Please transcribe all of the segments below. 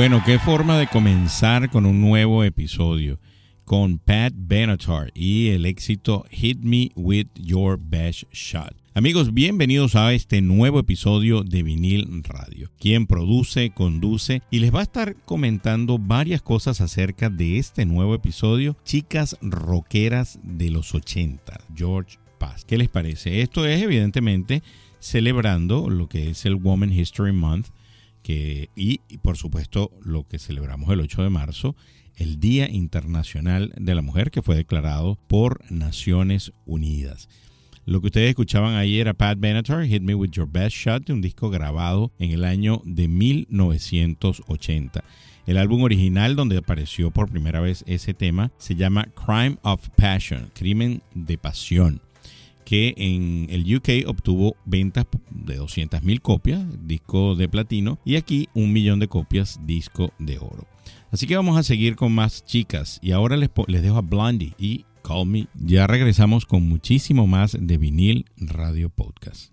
Bueno, qué forma de comenzar con un nuevo episodio con Pat Benatar y el éxito Hit Me With Your Best Shot. Amigos, bienvenidos a este nuevo episodio de Vinil Radio, quien produce, conduce y les va a estar comentando varias cosas acerca de este nuevo episodio, Chicas Rockeras de los 80, George Paz. ¿Qué les parece? Esto es evidentemente celebrando lo que es el Woman History Month, y, por supuesto lo que celebramos el 8 de marzo, el Día Internacional de la Mujer, que fue declarado por Naciones Unidas. Lo que ustedes escuchaban ahí era Pat Benatar, Hit Me With Your Best Shot, de un disco grabado en el año de 1980. El álbum original donde apareció por primera vez ese tema se llama Crime of Passion, Crimen de Pasión que en el UK obtuvo ventas de 200.000 copias, disco de platino, y aquí un millón de copias, disco de oro. Así que vamos a seguir con más chicas y ahora les, les dejo a Blondie y Call Me. Ya regresamos con muchísimo más de vinil Radio Podcast.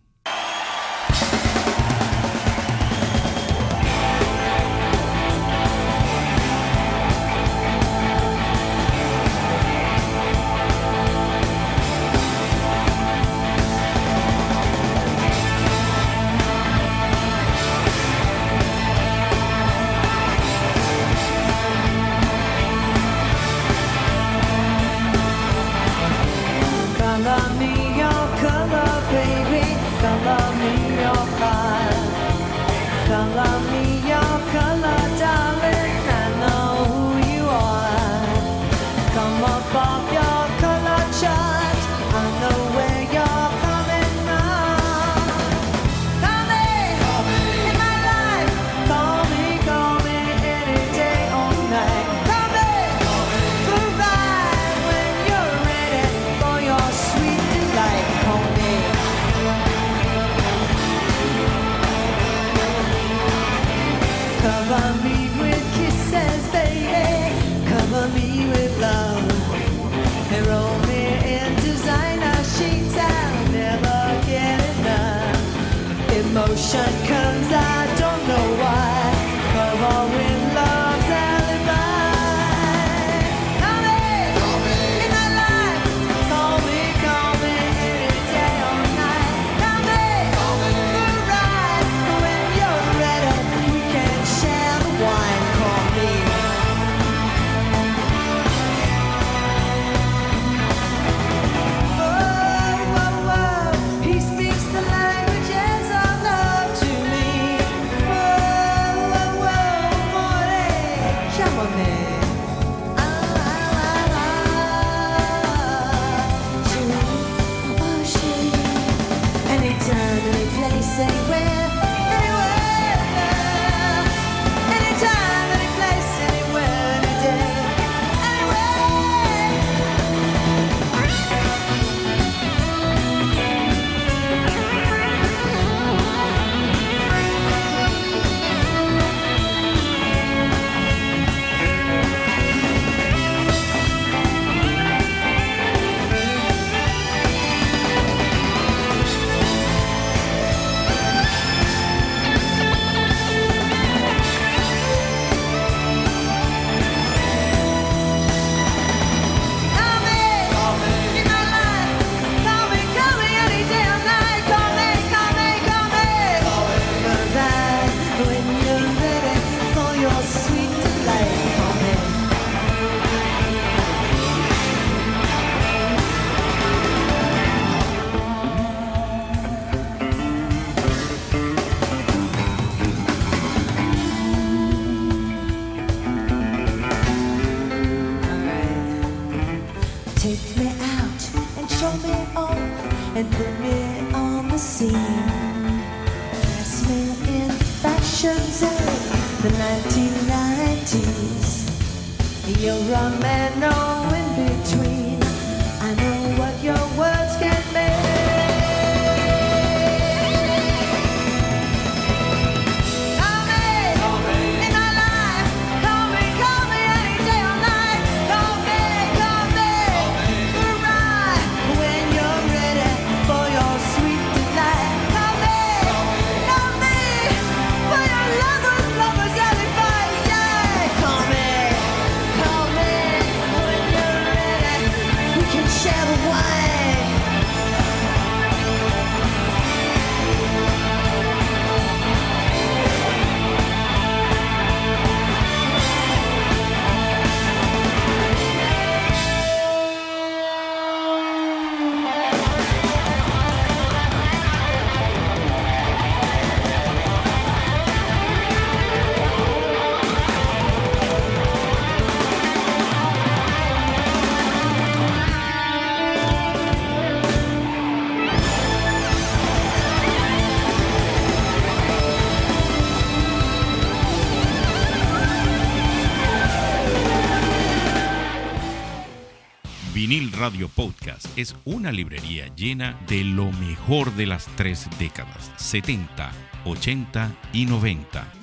Radio Podcast es una librería llena de lo mejor de las tres décadas, 70, 80 y 90.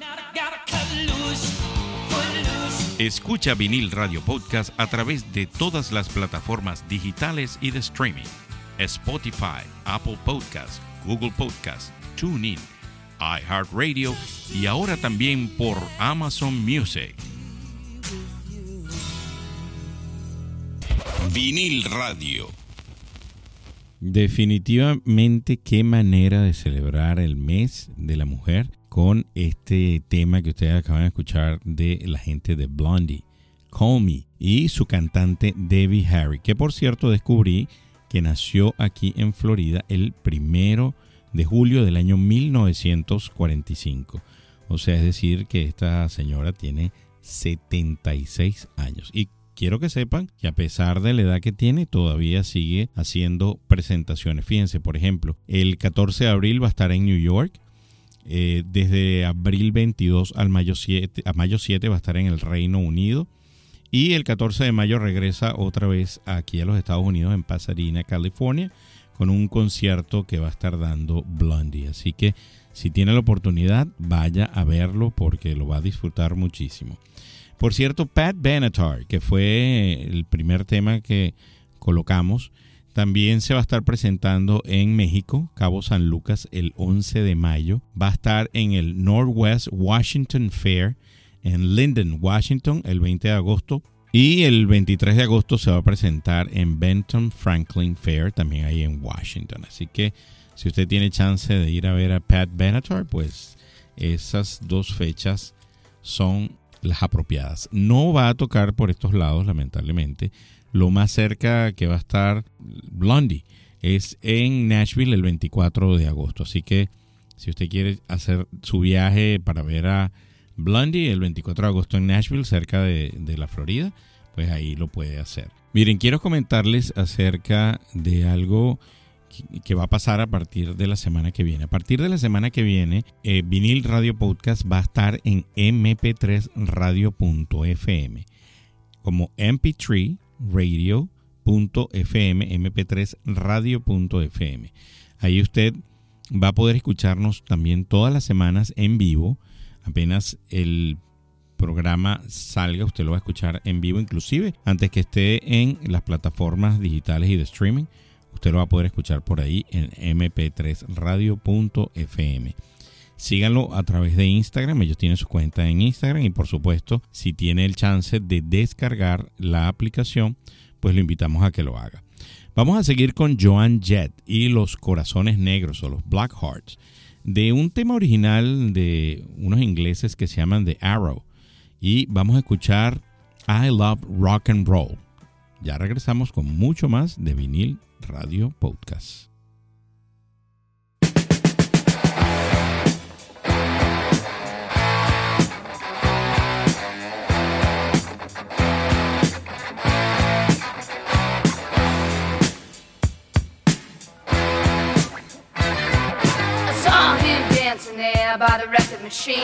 Escucha Vinil Radio Podcast a través de todas las plataformas digitales y de streaming. Spotify, Apple Podcast, Google Podcast, TuneIn, iHeartRadio y ahora también por Amazon Music. Vinil Radio. Definitivamente qué manera de celebrar el mes de la mujer con este tema que ustedes acaban de escuchar de la gente de Blondie, Call Me, y su cantante Debbie Harry, que por cierto descubrí que nació aquí en Florida el primero de julio del año 1945. O sea, es decir, que esta señora tiene 76 años. Y quiero que sepan que a pesar de la edad que tiene, todavía sigue haciendo presentaciones. Fíjense, por ejemplo, el 14 de abril va a estar en New York. Eh, desde abril 22 al mayo 7, a mayo 7 va a estar en el Reino Unido. Y el 14 de mayo regresa otra vez aquí a los Estados Unidos, en Pasadena, California, con un concierto que va a estar dando Blondie. Así que Si tiene la oportunidad, vaya a verlo porque lo va a disfrutar muchísimo. Por cierto, Pat Benatar, que fue el primer tema que colocamos, también se va a estar presentando en México, Cabo San Lucas, el 11 de mayo. Va a estar en el Northwest Washington Fair en Linden, Washington, el 20 de agosto. Y el 23 de agosto se va a presentar en Benton Franklin Fair, también ahí en Washington. Así que si usted tiene chance de ir a ver a Pat Benatar, pues esas dos fechas son las apropiadas. No va a tocar por estos lados, lamentablemente. Lo más cerca que va a estar Blondie es en Nashville el 24 de agosto. Así que si usted quiere hacer su viaje para ver a Blondie el 24 de agosto en Nashville, cerca de, de la Florida, pues ahí lo puede hacer. Miren, quiero comentarles acerca de algo que va a pasar a partir de la semana que viene. A partir de la semana que viene, eh, Vinil Radio Podcast va a estar en mp3radio.fm como mp3 radio.fm, mp3 radio.fm. Ahí usted va a poder escucharnos también todas las semanas en vivo. Apenas el programa salga, usted lo va a escuchar en vivo, inclusive antes que esté en las plataformas digitales y de streaming. Usted lo va a poder escuchar por ahí en mp3radio.fm. Síganlo a través de Instagram, ellos tienen su cuenta en Instagram y por supuesto, si tiene el chance de descargar la aplicación, pues lo invitamos a que lo haga. Vamos a seguir con Joan Jett y los corazones negros o los Black Hearts, de un tema original de unos ingleses que se llaman The Arrow. Y vamos a escuchar I Love Rock and Roll. Ya regresamos con mucho más de vinil Radio Podcast. I saw him dancing there by the record machine.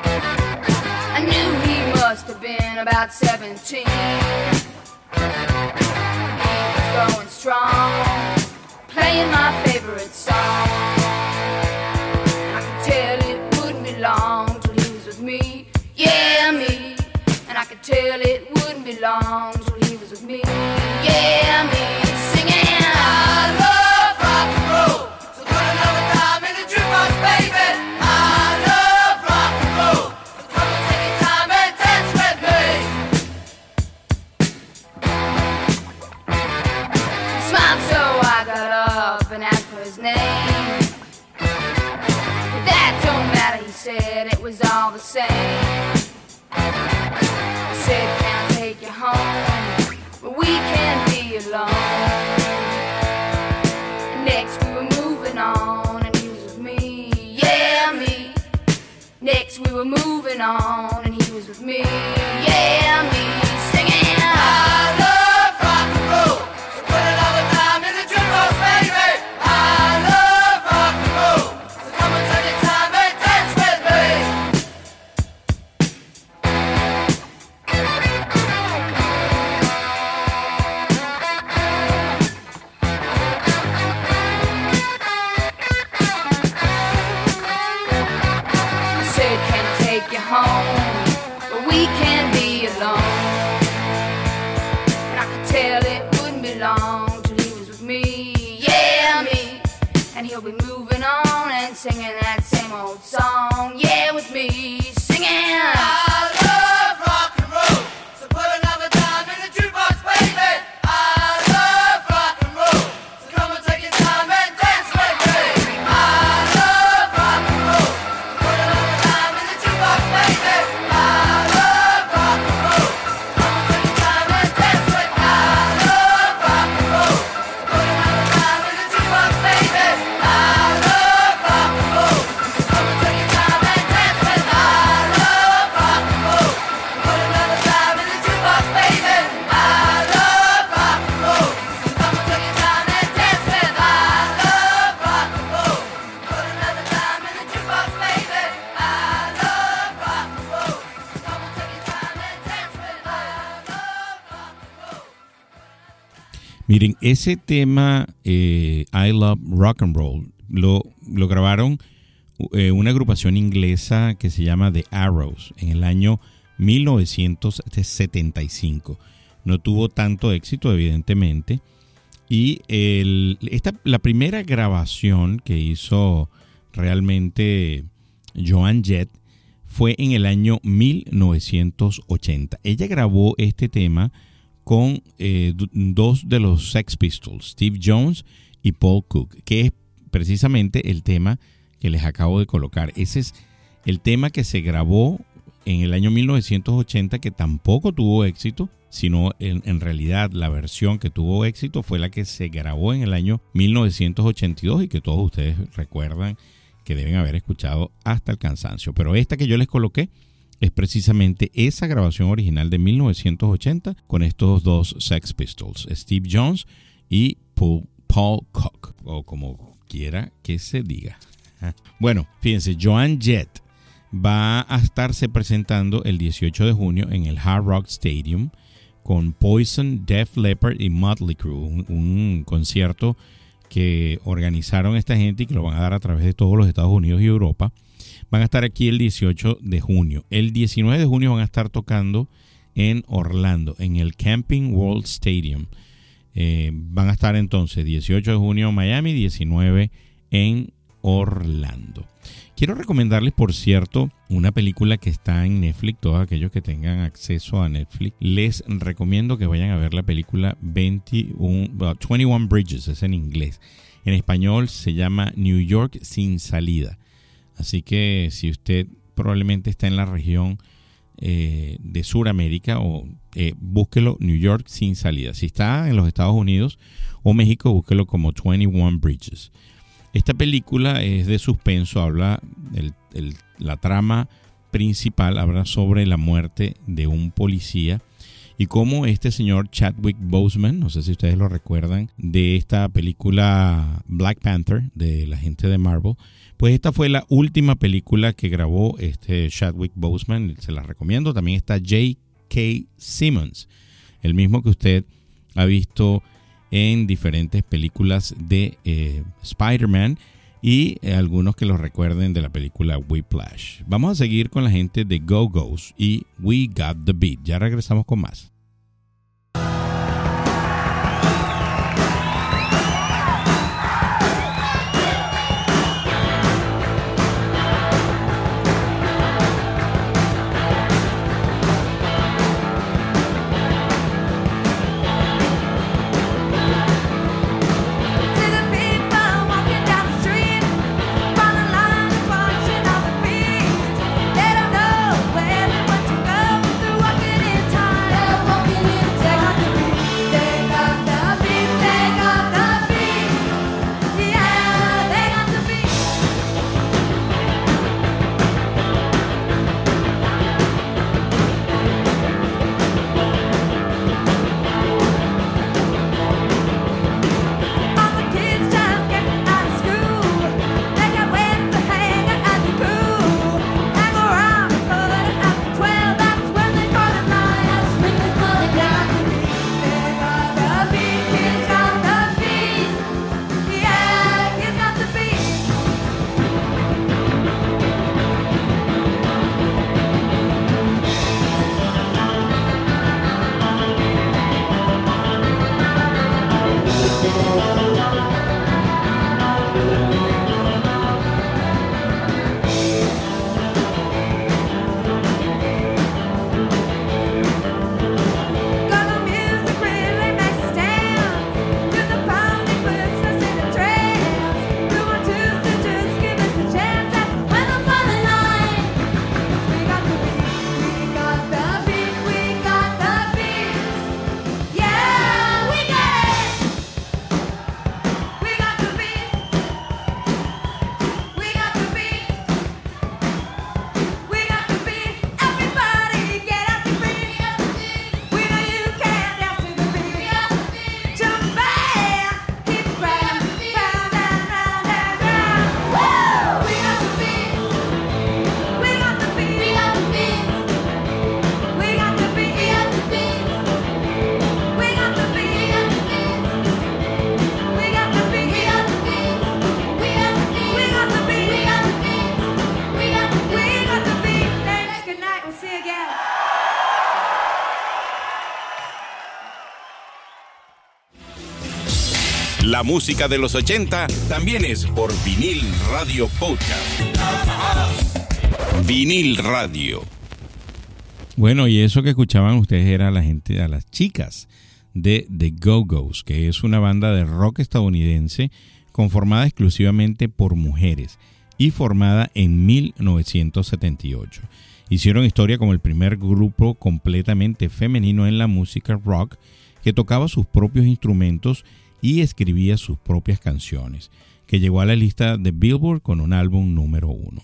I knew he must have been about 17. Going strong, playing my favorite song. I could tell it wouldn't be long till he was with me, yeah, me. And I could tell it wouldn't be long till he was with me, yeah, me. Ese tema eh, I Love Rock and Roll lo, grabaron eh, una agrupación inglesa que se llama The Arrows en el año 1975. No tuvo tanto éxito, evidentemente. Y esta, la primera grabación que hizo realmente Joan Jett fue en el año 1980. Ella grabó este tema con eh, dos de los Sex Pistols, Steve Jones y Paul Cook, que es precisamente el tema que les acabo de colocar. Ese es el tema que se grabó en el año 1980 que tampoco tuvo éxito, sino en, realidad la versión que tuvo éxito fue la que se grabó en el año 1982 y que todos ustedes recuerdan que deben haber escuchado hasta el cansancio. Pero esta que yo les coloqué es precisamente esa grabación original de 1980 con estos dos Sex Pistols, Steve Jones y Paul, Paul Cook, o como quiera que se diga. Bueno, fíjense, Joan Jett va a estarse presentando el 18 de junio en el Hard Rock Stadium con Poison, Def Leppard y Motley Crue, un, concierto que organizaron esta gente y que lo van a dar a través de todos los Estados Unidos y Europa. Van a estar aquí el 18 de junio. El 19 de junio van a estar tocando en Orlando, en el Camping World Stadium. Eh, van a estar entonces 18 de junio en Miami, 19 en Orlando. Quiero recomendarles, por cierto, una película que está en Netflix. Todos aquellos que tengan acceso a Netflix, les recomiendo que vayan a ver la película 21, 21 Bridges, es en inglés. En español se llama New York sin salida. Así que si usted probablemente está en la región eh, de Sudamérica o eh, búsquelo New York sin salida. Si está en los Estados Unidos o México, búsquelo como 21 Bridges. Esta película es de suspenso, habla, la trama principal habla sobre la muerte de un policía y cómo este señor Chadwick Boseman, no sé si ustedes lo recuerdan, de esta película Black Panther de la gente de Marvel, pues esta fue la última película que grabó este Chadwick Boseman, se la recomiendo. También está J.K. Simmons, el mismo que usted ha visto en diferentes películas de eh, Spider-Man y eh, algunos que los recuerden de la película Whiplash. Vamos a seguir con la gente de Go Go's y We Got the Beat. Ya regresamos con más. La música de los 80 también es por vinil radio podcast. Vinil radio. Bueno, y eso que escuchaban ustedes era la gente, a las chicas de The Go-Go's, que es una banda de rock estadounidense conformada exclusivamente por mujeres y formada en 1978. Hicieron historia como el primer grupo completamente femenino en la música rock que tocaba sus propios instrumentos y escribía sus propias canciones, que llegó a la lista de Billboard con un álbum número uno.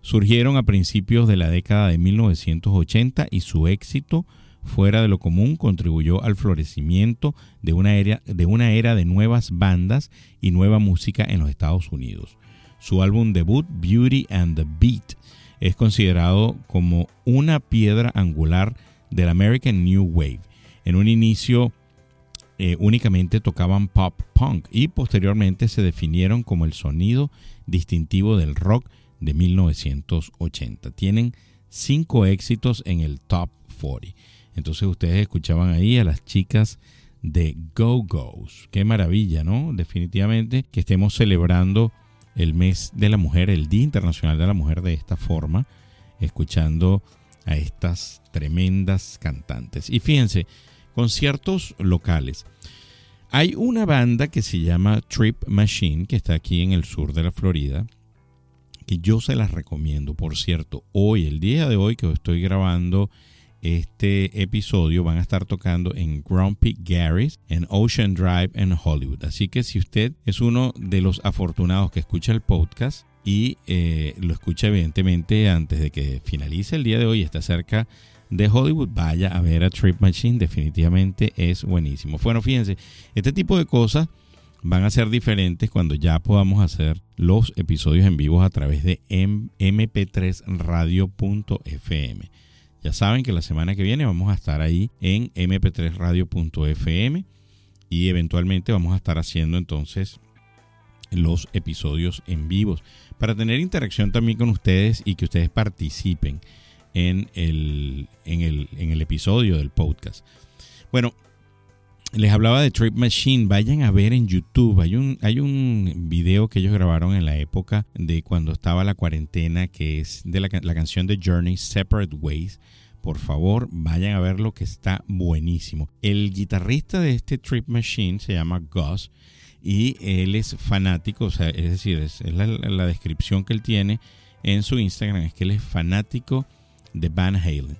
Surgieron a principios de la década de 1980 y su éxito fuera de lo común contribuyó al florecimiento de una era de, nuevas bandas y nueva música en los Estados Unidos. Su álbum debut, Beauty and the Beat, es considerado como una piedra angular del American New Wave. En un inicio eh, únicamente tocaban pop punk y posteriormente se definieron como el sonido distintivo del rock de 1980. Tienen cinco éxitos en el top 40. Entonces ustedes escuchaban ahí a las chicas de Go Go's. Qué maravilla, ¿no? Definitivamente que estemos celebrando el mes de la mujer, el Día Internacional de la Mujer de esta forma, escuchando a estas tremendas cantantes. Y fíjense, conciertos locales. Hay una banda que se llama Trip Machine, que está aquí en el sur de la Florida, que yo se las recomiendo. Por cierto, hoy, el día de hoy que estoy grabando este episodio van a estar tocando en Grumpy Gary's, en Ocean Drive, en Hollywood. Así que si usted es uno de los afortunados que escucha el podcast y eh, lo escucha evidentemente antes de que finalice el día de hoy, está cerca de Hollywood, vaya a ver a Trip Machine, definitivamente es buenísimo. Bueno, fíjense, este tipo de cosas van a ser diferentes cuando ya podamos hacer los episodios en vivo a través de mp3radio.fm. Ya saben que la semana que viene vamos a estar ahí en mp3radio.fm y eventualmente vamos a estar haciendo entonces los episodios en vivos para tener interacción también con ustedes y que ustedes participen en el, en el, en el episodio del podcast. Bueno, les hablaba de Trip Machine, vayan a ver en YouTube, hay un, hay un video que ellos grabaron en la época de cuando estaba la cuarentena, que es de la, la canción de Journey, Separate Ways. Por favor, vayan a verlo que está buenísimo. El guitarrista de este Trip Machine se llama Gus y él es fanático, o sea, es decir, es, la, la descripción que él tiene en su Instagram, es que él es fanático de Van Halen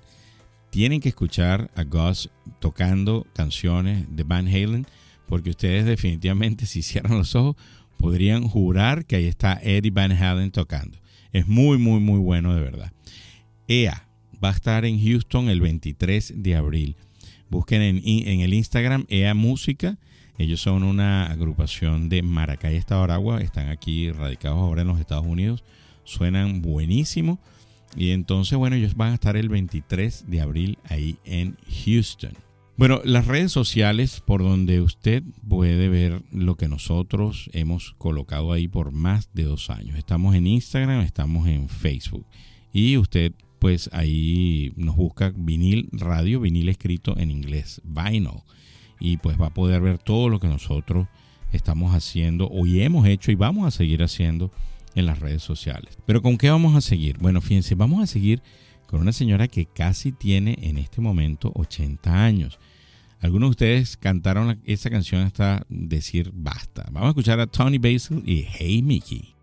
tienen que escuchar a Gus tocando canciones de Van Halen, porque ustedes definitivamente si cierran los ojos podrían jurar que ahí está Eddie Van Halen tocando. Es muy, muy, muy bueno de verdad. EA va a estar en Houston el 23 de abril. Busquen en, en el Instagram EA Música. Ellos son una agrupación de Maracay, Estado Aragua. Están aquí radicados ahora en los Estados Unidos. Suenan buenísimo. Y entonces, bueno, ellos van a estar el 23 de abril ahí en Houston. Bueno, las redes sociales por donde usted puede ver lo que nosotros hemos colocado ahí por más de dos años. Estamos en Instagram, estamos en Facebook. Y usted pues ahí nos busca vinil radio, vinil escrito en inglés, vinyl. Y pues va a poder ver todo lo que nosotros estamos haciendo, hoy hemos hecho y vamos a seguir haciendo en las redes sociales. Pero ¿con qué vamos a seguir? Bueno, fíjense, vamos a seguir con una señora que casi tiene en este momento 80 años. Algunos de ustedes cantaron esa canción hasta decir basta. Vamos a escuchar a Tony Basil y Hey Mickey.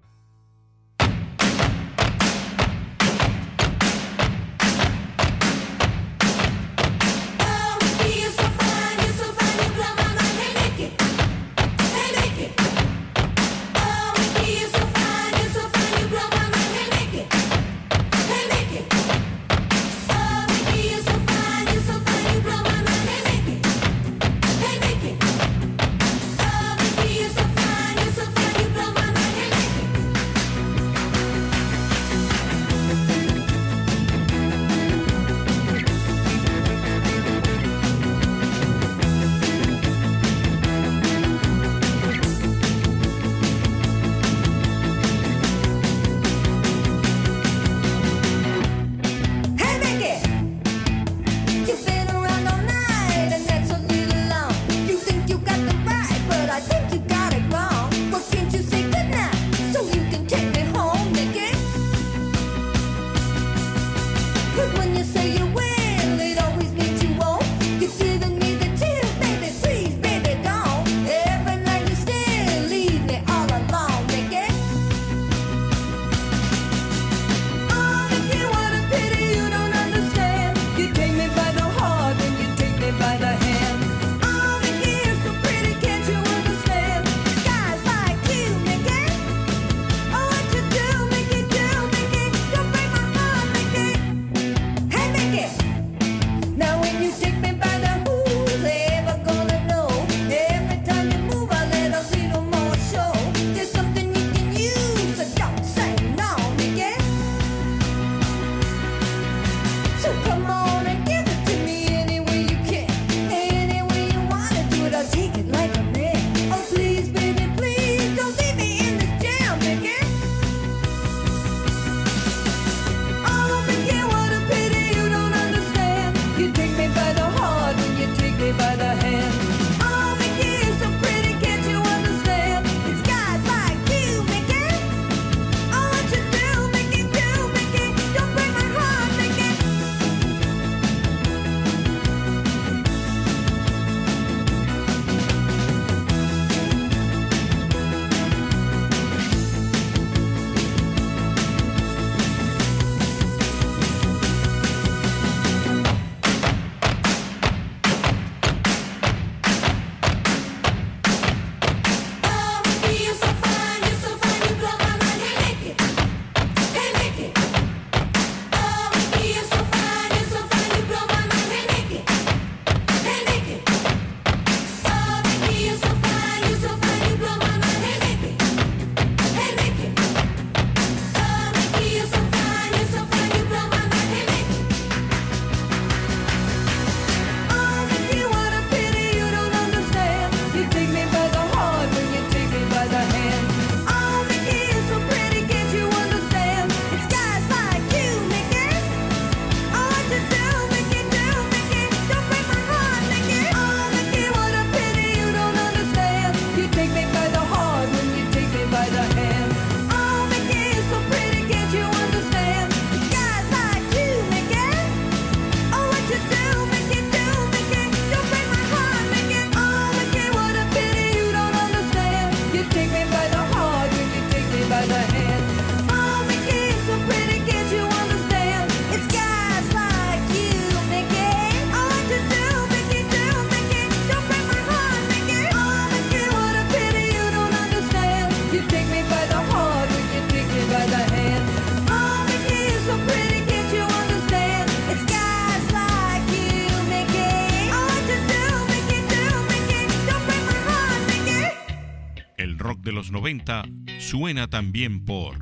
También por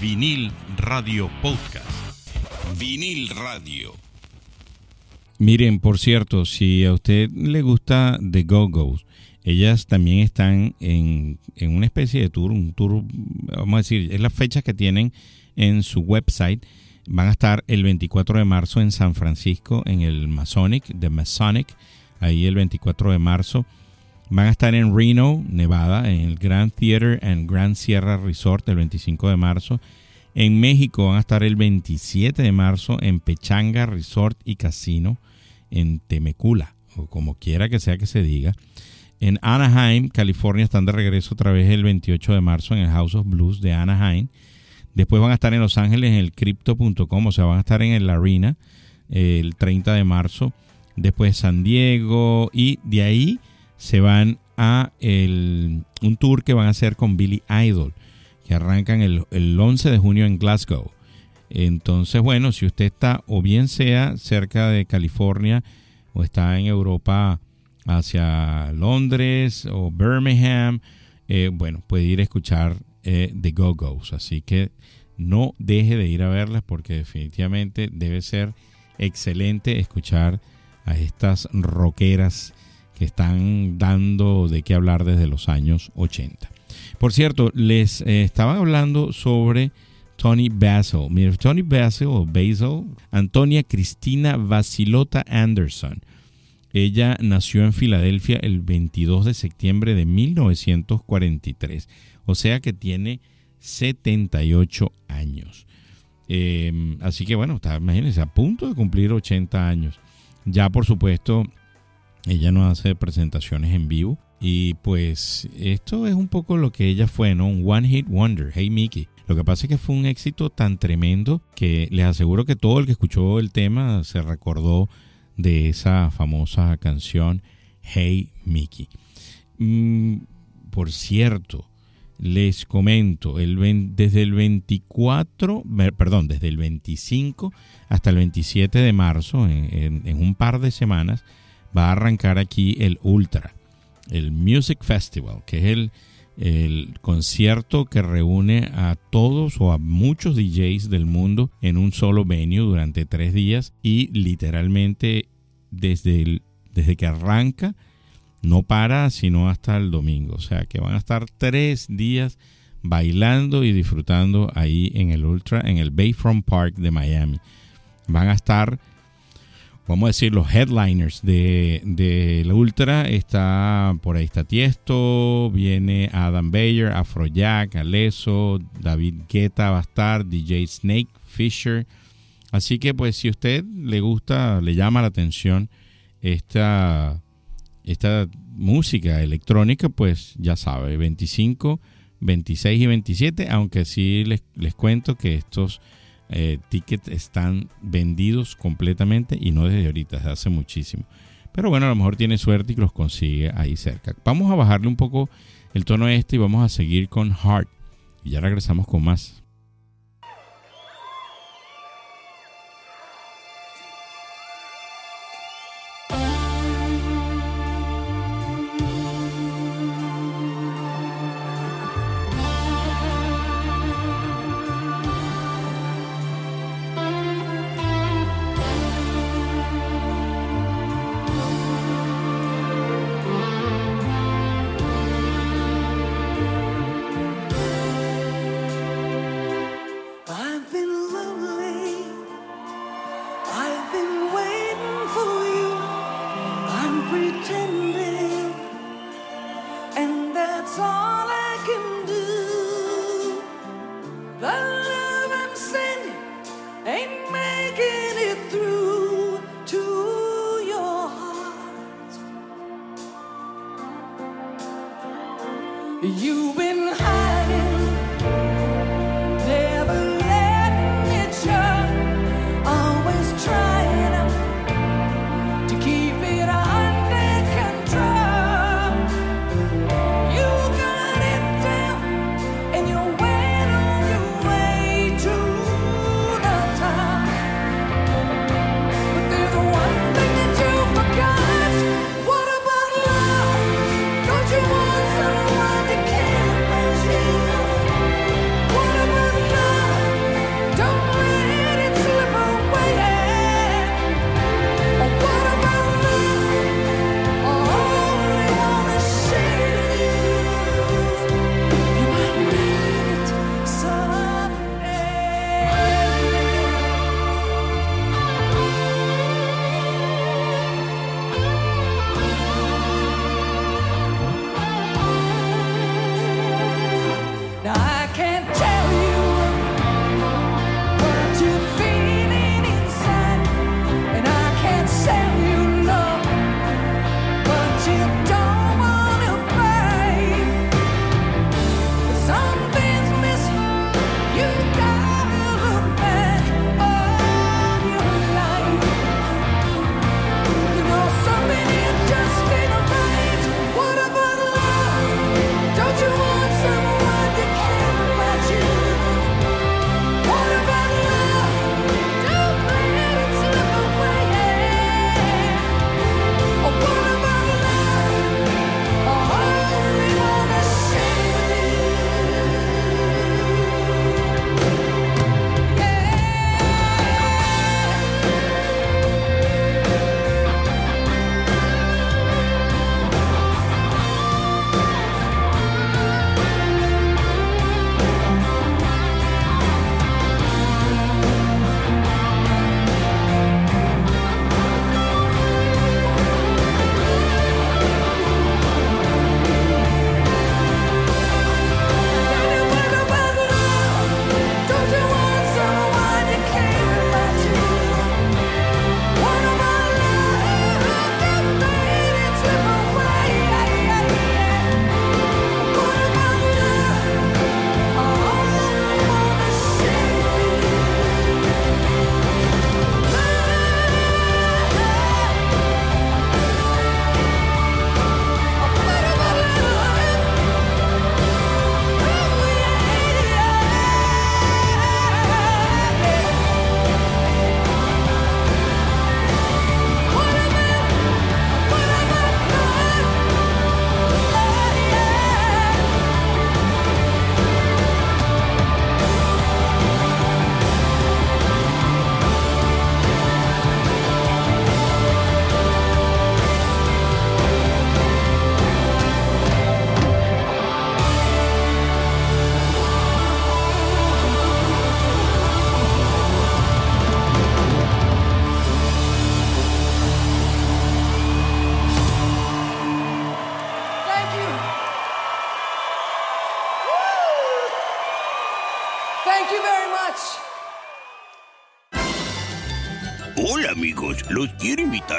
Vinil Radio Podcast. Vinil Radio. Miren, por cierto, si a usted le gusta The Go-Go's, ellas también están en, en una especie de tour, un tour, vamos a decir, es las fechas que tienen en su website. Van a estar el 24 de marzo en San Francisco, en el Masonic, The Masonic, ahí el 24 de marzo. Van a estar en Reno, Nevada, en el Grand Theater and Grand Sierra Resort el 25 de marzo. En México van a estar el 27 de marzo en Pechanga Resort y Casino en Temecula, o como quiera que sea que se diga. En Anaheim, California, están de regreso otra vez el 28 de marzo en el House of Blues de Anaheim. Después van a estar en Los Ángeles en el Crypto.com, o sea, van a estar en el Arena el 30 de marzo. Después San Diego y de ahí se van a un tour que van a hacer con Billy Idol, que arrancan el, el 11 de junio en Glasgow. Entonces, bueno, si usted está o bien sea cerca de California o está en Europa hacia Londres o Birmingham, eh, bueno, puede ir a escuchar eh, The Go-Go's. Así que no deje de ir a verlas porque definitivamente debe ser excelente escuchar a estas rockeras están dando de qué hablar desde los años 80. Por cierto, les eh, estaba hablando sobre Tony Basil. Mire, Tony Basil o Basil, Antonia Cristina Vasilota Anderson. Ella nació en Filadelfia el 22 de septiembre de 1943. O sea que tiene 78 años. Eh, así que bueno, está, imagínense, a punto de cumplir 80 años. Ya por supuesto, ella no hace presentaciones en vivo. Y pues esto es un poco lo que ella fue, ¿no? Un One Hit Wonder, Hey Mickey. Lo que pasa es que fue un éxito tan tremendo que les aseguro que todo el que escuchó el tema se recordó de esa famosa canción Hey Mickey. Mm, por cierto, les comento, el, desde el 24, me- perdón, desde el 25 hasta el 27 de marzo, en un par de semanas, va a arrancar aquí el Ultra, el Music Festival, que es el, el concierto que reúne a todos o a muchos DJs del mundo en un solo venue durante tres días y literalmente desde, desde que arranca no para sino hasta el domingo. O sea que van a estar tres días bailando y disfrutando ahí en el Ultra, en el Bayfront Park de Miami. Van a estar, vamos a decir, los headliners de, de la Ultra. Está por ahí está Tiesto, viene Adam Bayer, Afrojack, Aleso, David Guetta estar, DJ Snake, Fisher. Así que pues si a usted le gusta, le llama la atención esta esta música electrónica, pues ya sabe, 25, 26 y 27, aunque sí les, les cuento que estos eh, tickets están vendidos completamente y no desde ahorita, desde hace muchísimo. Pero bueno, a lo mejor tiene suerte y los consigue ahí cerca. Vamos a bajarle un poco el tono a este y vamos a seguir con Heart. Y ya regresamos con más.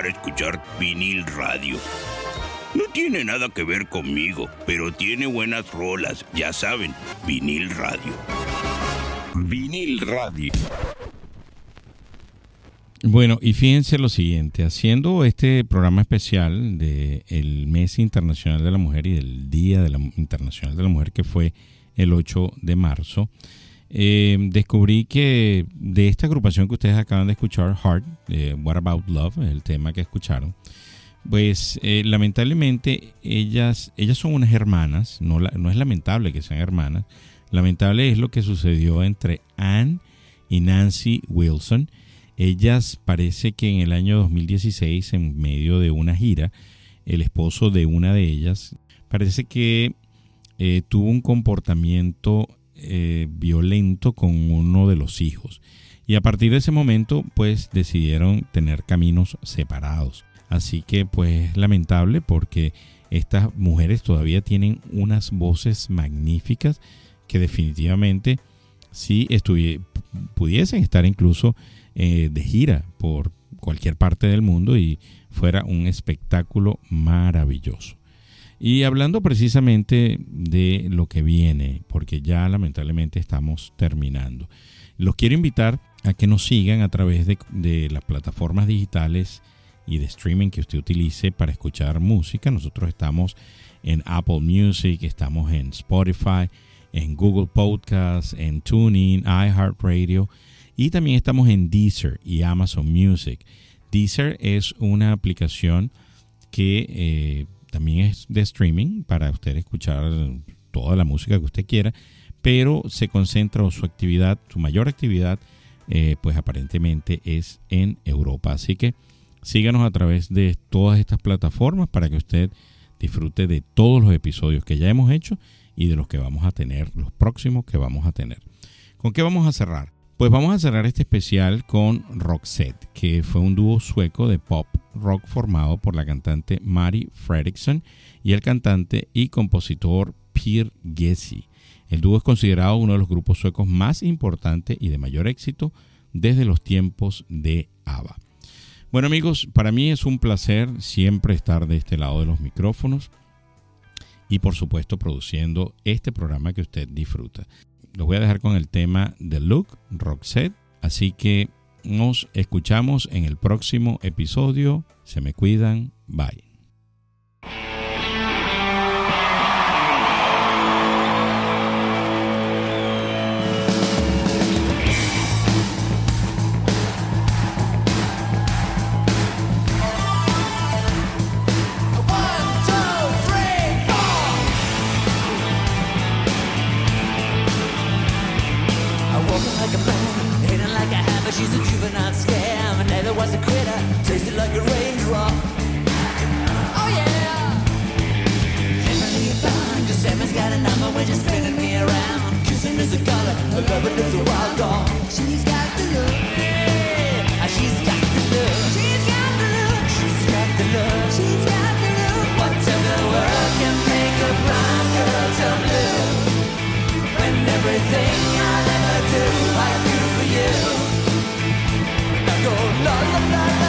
Quiero invitar a escuchar vinil radio. No tiene nada que ver conmigo, pero tiene buenas rolas, ya saben, vinil radio. Vinil radio. Bueno, y fíjense lo siguiente, haciendo este programa especial del Mes Internacional de la Mujer y del Día de la Internacional de la Mujer que fue el 8 de marzo, eh, descubrí que de esta agrupación que ustedes acaban de escuchar, Heart, eh, What About Love, el tema que escucharon, pues eh, lamentablemente ellas, ellas son unas hermanas, no, no es lamentable que sean hermanas, lamentable es lo que sucedió entre Anne y Nancy Wilson, ellas parece que en el año 2016, en medio de una gira, el esposo de una de ellas parece que eh, tuvo un comportamiento eh, violento con uno de los hijos. Y a partir de ese momento, pues decidieron tener caminos separados. Así que, pues, lamentable porque estas mujeres todavía tienen unas voces magníficas que definitivamente si pudiesen estar incluso eh, de gira por cualquier parte del mundo y fuera un espectáculo maravilloso. Y hablando precisamente de lo que viene, porque ya lamentablemente estamos terminando, los quiero invitar a que nos sigan a través de, las plataformas digitales y de streaming que usted utilice para escuchar música. Nosotros estamos en Apple Music, estamos en Spotify, en Google Podcasts, en TuneIn, iHeartRadio y también estamos en Deezer y Amazon Music. Deezer es una aplicación que eh, también es de streaming para usted escuchar toda la música que usted quiera, pero se concentra o su actividad, su mayor actividad, eh, pues aparentemente es en Europa. Así que síganos a través de todas estas plataformas para que usted disfrute de todos los episodios que ya hemos hecho y de los que vamos a tener, los próximos que vamos a tener. ¿Con qué vamos a cerrar? Pues vamos a cerrar este especial con Roxette, que fue un dúo sueco de pop rock formado por la cantante Mari Fredriksson y el cantante y compositor Pierre Gessi. El dúo es considerado uno de los grupos suecos más importantes y de mayor éxito desde los tiempos de ABBA. Bueno amigos, para mí es un placer siempre estar de este lado de los micrófonos y por supuesto produciendo este programa que usted disfruta los voy a dejar con el tema de Look, Roxette. Así que nos escuchamos en el próximo episodio. Se me cuidan. Bye. when just spinning me around. Kissing is a color, loving is a wild card. She's got the look. Yeah. She's got the look. She's got the look. She's got the look. She's got the look. What in the world can make a blind girl turn blue? When everything I'll ever do, I do for you. I go la la la.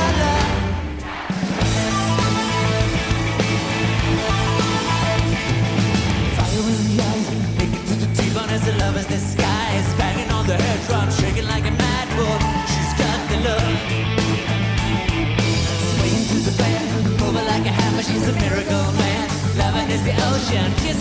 ocean.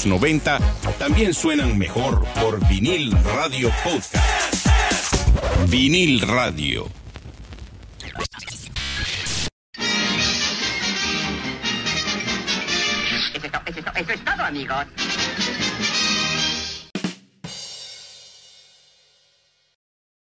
los 90 también suenan mejor por Vinil Radio Podcast. Vinil Radio. Eso es, todo, eso es todo, amigos.